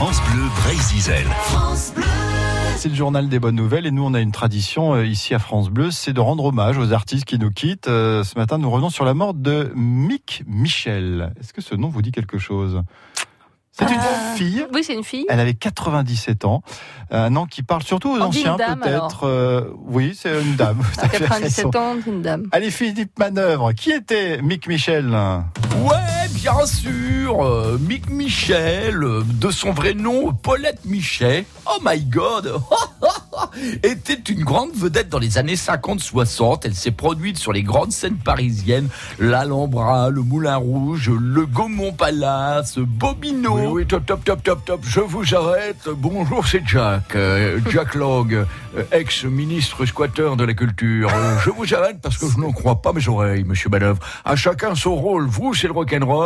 France Bleu Brésil. C'est le journal des bonnes nouvelles et nous on a une tradition euh, ici à France Bleu, c'est de rendre hommage aux artistes qui nous quittent. Euh, Ce matin nous revenons sur la mort de Mick Michel. Est-ce que ce nom vous dit quelque chose? C'est une Euh, fille. Oui, c'est une fille. Elle avait 97 ans. Un nom qui parle surtout aux On dit anciens peut-être. Euh, oui, c'est une dame. Vous À avez raison. 97 ans, c'est une dame. Allez Philippe Manœuvre, qui était Mick Michel? Ouais, bien sûr, euh, Mick Michel, euh, de son vrai nom Paulette Michel, oh my god, était une grande vedette dans les années 50-60. Elle s'est produite sur les grandes scènes parisiennes, l'Alhambra, le Moulin Rouge, le Gaumont Palace, Bobino. Oui, oui, top, top, top, top, top, je vous arrête. Bonjour, c'est Jack, euh, Jack Log, euh, ex-ministre squatteur de la culture. Je vous arrête parce que je n'en crois pas mes oreilles, monsieur Manœuvre. À chacun son rôle. Vous, c'est le rock'n'roll.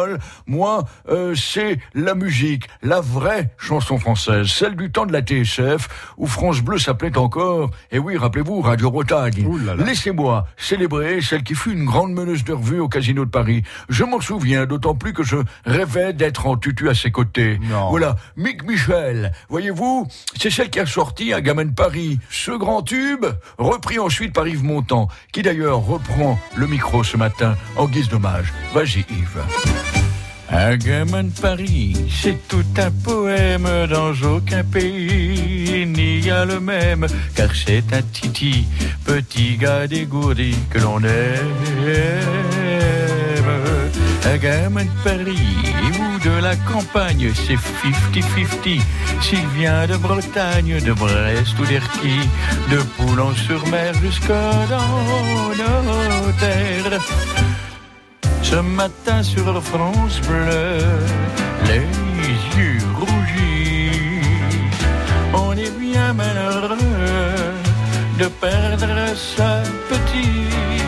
Moi, euh, c'est la musique, la vraie chanson française, celle du temps de la TSF, où France Bleu s'appelait encore, et oui, rappelez-vous, Radio là. Laissez-moi célébrer celle qui fut une grande meneuse de revue au Casino de Paris. Je m'en souviens, d'autant plus que je rêvais d'être en tutu à ses côtés. Non. Voilà, Mick Michel, voyez-vous, c'est celle qui a sorti Un gamin de Paris. Ce grand tube, repris ensuite par Yves Montand, qui d'ailleurs reprend le micro ce matin en guise d'hommage. Vas-y Yves. Un gamin de Paris, c'est tout un poème dans aucun pays il n'y a le même, car c'est un titi, petit gars dégourdi que l'on aime. Un gamin de Paris de la campagne, c'est 50-50. S'il vient de Bretagne, de Brest ou d'Erquy, de Poulon-sur-Mer jusqu'à dans nos. Ce matin sur France Bleu, les yeux rougis, on est bien malheureux de perdre sa petite.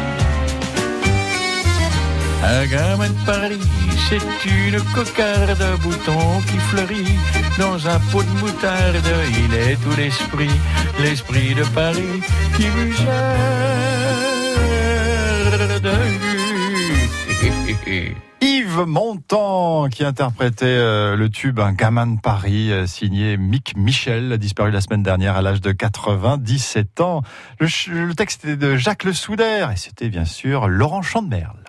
Un gamin de Paris, c'est une cocarde à boutons qui fleurit dans un pot de moutarde. Il est tout l'esprit, l'esprit de Paris qui vous Yves Montand qui interprétait euh, le tube Un gamin de Paris euh, signé Mick Michel, disparu la semaine dernière à l'âge de 97 ans. Le texte était de Jacques Le Soudaire et c'était bien sûr Laurent Chandemerle.